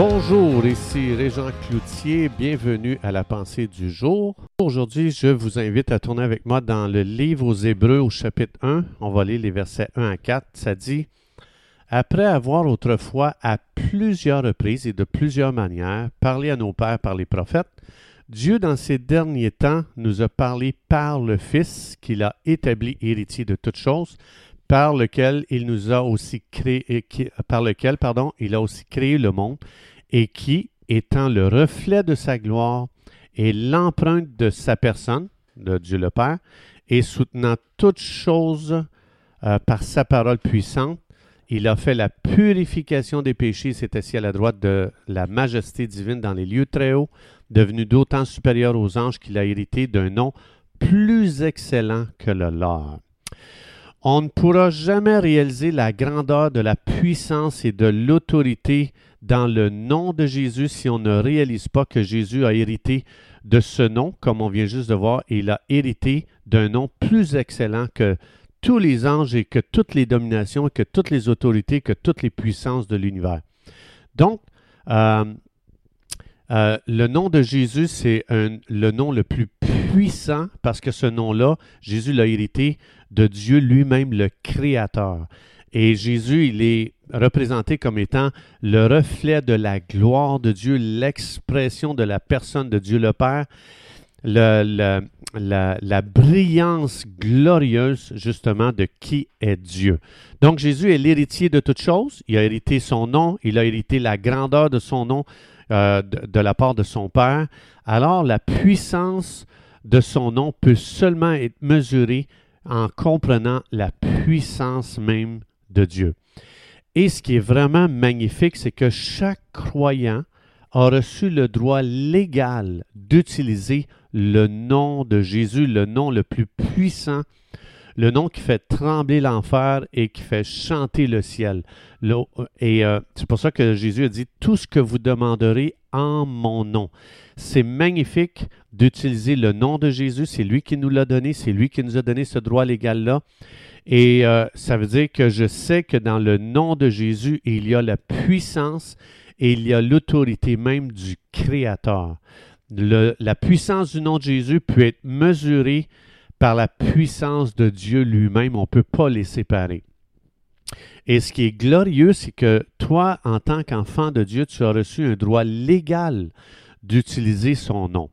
Bonjour, ici Régent Cloutier, bienvenue à la pensée du jour. Aujourd'hui, je vous invite à tourner avec moi dans le livre aux Hébreux au chapitre 1. On va lire les versets 1 à 4. Ça dit Après avoir autrefois à plusieurs reprises et de plusieurs manières parlé à nos pères par les prophètes, Dieu, dans ces derniers temps, nous a parlé par le Fils qu'il a établi héritier de toutes choses par lequel il nous a aussi créé, par lequel, pardon, il a aussi créé le monde, et qui, étant le reflet de sa gloire et l'empreinte de sa personne, de Dieu le Père, et soutenant toutes choses euh, par sa parole puissante, il a fait la purification des péchés, s'est assis à la droite de la majesté divine dans les lieux très hauts, devenu d'autant supérieur aux anges qu'il a hérité d'un nom plus excellent que le leur. On ne pourra jamais réaliser la grandeur de la puissance et de l'autorité dans le nom de Jésus si on ne réalise pas que Jésus a hérité de ce nom, comme on vient juste de voir, et il a hérité d'un nom plus excellent que tous les anges et que toutes les dominations, que toutes les autorités, que toutes les puissances de l'univers. Donc, euh, euh, le nom de Jésus, c'est le nom le plus puissant parce que ce nom-là, Jésus l'a hérité de Dieu lui-même, le Créateur. Et Jésus, il est représenté comme étant le reflet de la gloire de Dieu, l'expression de la personne de Dieu le Père, la, la, brillance glorieuse justement de qui est Dieu. Donc Jésus est l'héritier de toutes choses. Il a hérité son nom, il a hérité la grandeur de son nom euh, de, la part de son Père. Alors la puissance de son nom peut seulement être mesurée en comprenant la puissance même de Dieu. Et ce qui est vraiment magnifique, c'est que chaque croyant a reçu le droit légal d'utiliser le nom de Jésus, le nom le plus puissant, le nom qui fait trembler l'enfer et qui fait chanter le ciel. Et euh, c'est pour ça que Jésus a dit, tout ce que vous demanderez en mon nom. C'est magnifique d'utiliser le nom de Jésus. C'est lui qui nous l'a donné. C'est lui qui nous a donné ce droit légal-là. Et euh, ça veut dire que je sais que dans le nom de Jésus, il y a la puissance et il y a l'autorité même du Créateur. la puissance du nom de Jésus peut être mesurée par la puissance de Dieu lui-même. On ne peut pas les séparer. Et ce qui est glorieux, c'est que toi, en tant qu'enfant de Dieu, tu as reçu un droit légal d'utiliser son nom.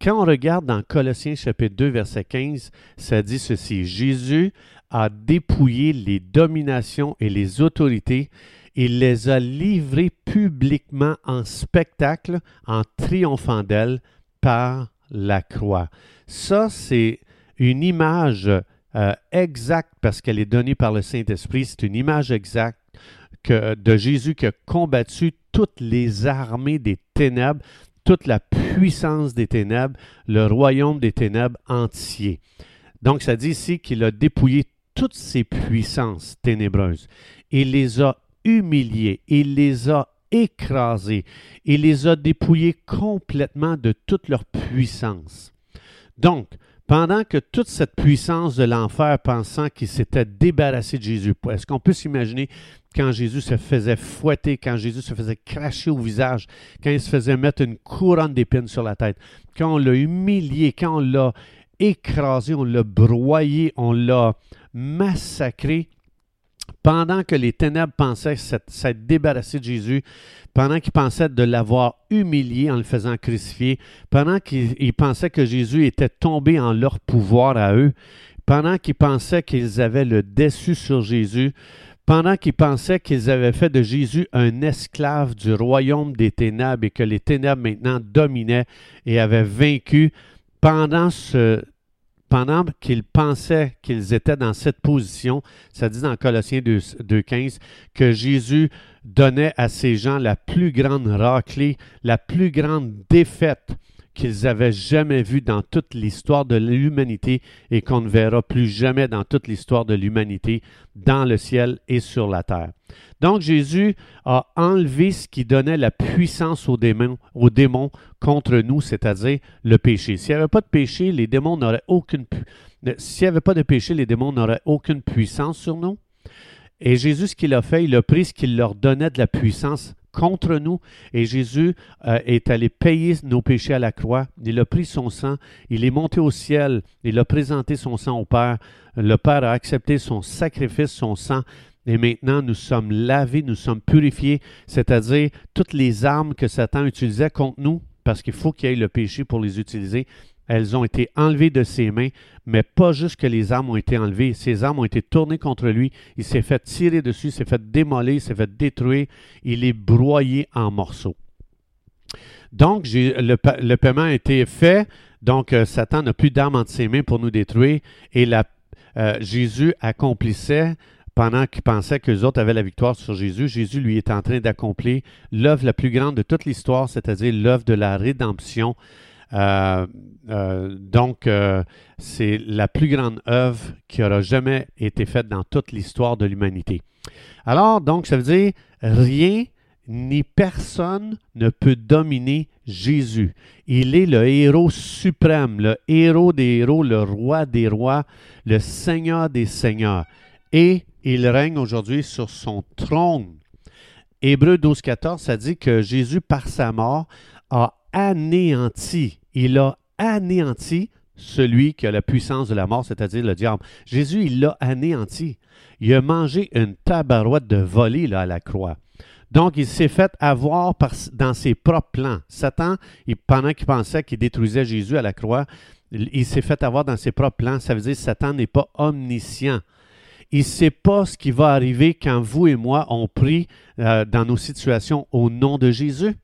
Quand on regarde dans Colossiens chapitre 2, verset 15, ça dit ceci, Jésus a dépouillé les dominations et les autorités, il les a livrées publiquement en spectacle en triomphant d'elles par la croix. Ça, c'est une image euh, exacte parce qu'elle est donnée par le Saint-Esprit. C'est une image exacte de Jésus qui a combattu toutes les armées des ténèbres, toute la puissance des ténèbres, le royaume des ténèbres entier. Donc, ça dit ici qu'il a dépouillé toutes ces puissances ténébreuses. Il les a humiliées, il les a écrasées, il les a dépouillées complètement de toute leur puissance. Donc, pendant que toute cette puissance de l'enfer pensant qu'il s'était débarrassé de Jésus, est-ce qu'on peut s'imaginer quand Jésus se faisait fouetter, quand Jésus se faisait cracher au visage, quand il se faisait mettre une couronne d'épines sur la tête, quand on l'a humilié, quand on l'a écrasé, on l'a broyé, on l'a massacré, pendant que les ténèbres pensaient s'être débarrassés de Jésus, pendant qu'ils pensaient de l'avoir humilié en le faisant crucifier, pendant qu'ils pensaient que Jésus était tombé en leur pouvoir à eux, pendant qu'ils pensaient qu'ils avaient le déçu sur Jésus, pendant qu'ils pensaient qu'ils avaient fait de Jésus un esclave du royaume des ténèbres et que les ténèbres maintenant dominaient et avaient vaincu, pendant ce pendant qu'ils pensaient qu'ils étaient dans cette position, ça dit dans Colossiens 2.15 que Jésus donnait à ces gens la plus grande raclée, la plus grande défaite qu'ils avaient jamais vue dans toute l'histoire de l'humanité et qu'on ne verra plus jamais dans toute l'histoire de l'humanité dans le ciel et sur la terre. Donc Jésus a enlevé ce qui donnait la puissance aux démons, aux démons contre nous, c'est-à-dire le péché. S'il n'y avait pas de péché, les démons n'auraient aucune s'il n'y avait pas de péché, les démons n'auraient aucune puissance sur nous. Et Jésus, ce qu'il a fait, il a pris ce qu'il leur donnait de la puissance contre nous et Jésus euh, est allé payer nos péchés à la croix. Il a pris son sang, il est monté au ciel, il a présenté son sang au Père. Le Père a accepté son sacrifice, son sang. Et maintenant, nous sommes lavés, nous sommes purifiés, c'est-à-dire toutes les armes que Satan utilisait contre nous, parce qu'il faut qu'il y ait le péché pour les utiliser, elles ont été enlevées de ses mains, mais pas juste que les armes ont été enlevées. Ces armes ont été tournées contre lui. Il s'est fait tirer dessus, s'est fait démolir, s'est fait détruire. Il est broyé en morceaux. Donc, le, paiement a été fait. Donc, euh, Satan n'a plus d'armes entre ses mains pour nous détruire. Et euh, Jésus accomplissait pendant qu'il pensait que les autres avaient la victoire sur Jésus, Jésus lui est en train d'accomplir l'œuvre la plus grande de toute l'histoire, c'est-à-dire l'œuvre de la rédemption. Euh, euh, donc, euh, c'est la plus grande œuvre qui aura jamais été faite dans toute l'histoire de l'humanité. Alors, donc, ça veut dire rien ni personne ne peut dominer Jésus. Il est le héros suprême, le héros des héros, le roi des rois, le seigneur des seigneurs. Et il règne aujourd'hui sur son trône. Hébreu 12, 14, ça dit que Jésus, par sa mort, a anéanti il a anéanti celui qui a la puissance de la mort, c'est-à-dire le diable. Jésus, il l'a anéanti. Il a mangé une tabarouette de volée à la croix. Donc, il s'est fait avoir dans ses propres plans. Satan, pendant qu'il pensait qu'il détruisait Jésus à la croix, il, s'est fait avoir dans ses propres plans. Ça veut dire que Satan n'est pas omniscient. Il ne sait pas ce qui va arriver quand vous et moi on prie euh, dans nos situations au nom de Jésus.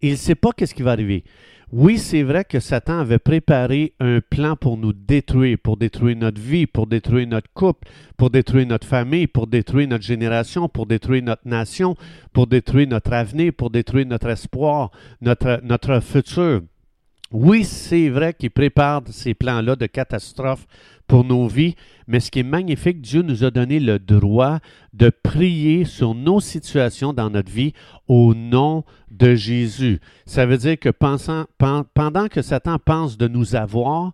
Il ne sait pas qu'est-ce qui va arriver. Oui, c'est vrai que Satan avait préparé un plan pour nous détruire, pour détruire notre vie, pour détruire notre couple, pour détruire notre famille, pour détruire notre génération, pour détruire notre nation, pour détruire notre avenir, pour détruire notre espoir, notre, notre futur. Oui, c'est vrai qu'il prépare ces plans-là de catastrophe pour nos vies, mais ce qui est magnifique, Dieu nous a donné le droit de prier sur nos situations dans notre vie au nom de Jésus. Ça veut dire que pendant que Satan pense de nous avoir,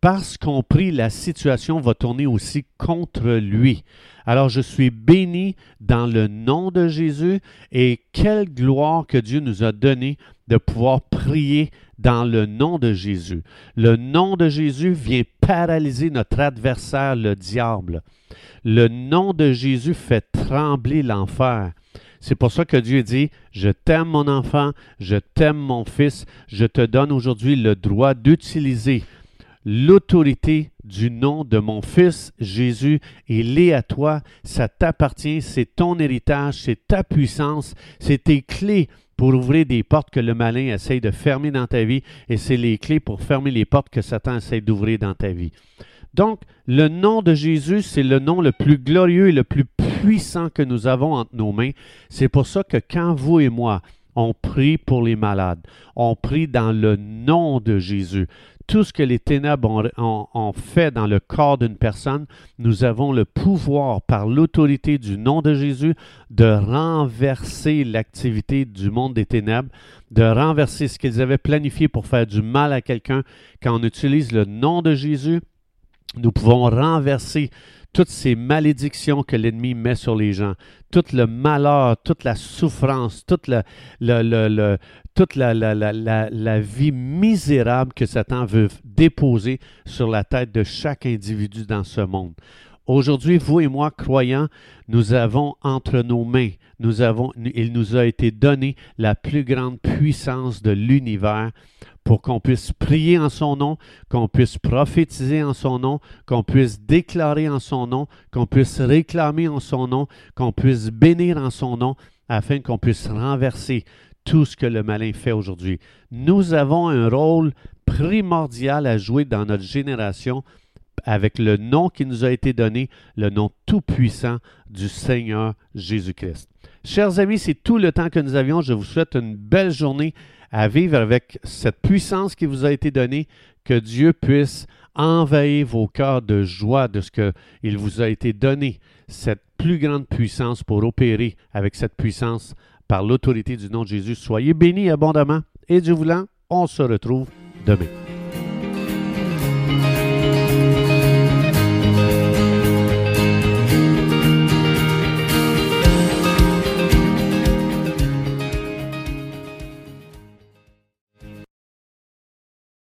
parce qu'on prie, la situation va tourner aussi contre lui. Alors je suis béni dans le nom de Jésus et quelle gloire que Dieu nous a donné de pouvoir prier dans le nom de Jésus. Le nom de Jésus vient paralyser notre adversaire, le diable. Le nom de Jésus fait trembler l'enfer. C'est pour ça que Dieu dit, je t'aime mon enfant, je t'aime mon fils, je te donne aujourd'hui le droit d'utiliser l'autorité du nom de mon fils Jésus. Il est à toi, ça t'appartient, c'est ton héritage, c'est ta puissance, c'est tes clés pour ouvrir des portes que le malin essaye de fermer dans ta vie et c'est les clés pour fermer les portes que Satan essaye d'ouvrir dans ta vie. Donc, le nom de Jésus, c'est le nom le plus glorieux et le plus puissant que nous avons entre nos mains. C'est pour ça que quand vous et moi, on prie pour les malades, on prie dans le nom de Jésus tout ce que les ténèbres ont, fait dans le corps d'une personne, nous avons le pouvoir, par l'autorité du nom de Jésus, de renverser l'activité du monde des ténèbres, de renverser ce qu'ils avaient planifié pour faire du mal à quelqu'un. Quand on utilise le nom de Jésus, nous pouvons renverser toutes ces malédictions que l'ennemi met sur les gens, tout le malheur, toute la souffrance, toute, la, vie misérable que Satan veut déposer sur la tête de chaque individu dans ce monde. Aujourd'hui, vous et moi, croyants, nous avons entre nos mains, nous avons, il nous a été donné la plus grande puissance de l'univers pour qu'on puisse prier en son nom, qu'on puisse prophétiser en son nom, qu'on puisse déclarer en son nom, qu'on puisse réclamer en son nom, qu'on puisse bénir en son nom, afin qu'on puisse renverser tout ce que le malin fait aujourd'hui. Nous avons un rôle primordial à jouer dans notre génération avec le nom qui nous a été donné, le nom tout-puissant du Seigneur Jésus-Christ. Chers amis, c'est tout le temps que nous avions. Je vous souhaite une belle journée à vivre avec cette puissance qui vous a été donnée, que Dieu puisse envahir vos cœurs de joie de ce qu'il vous a été donné, cette plus grande puissance pour opérer avec cette puissance par l'autorité du nom de Jésus. Soyez bénis abondamment et Dieu voulant, on se retrouve demain.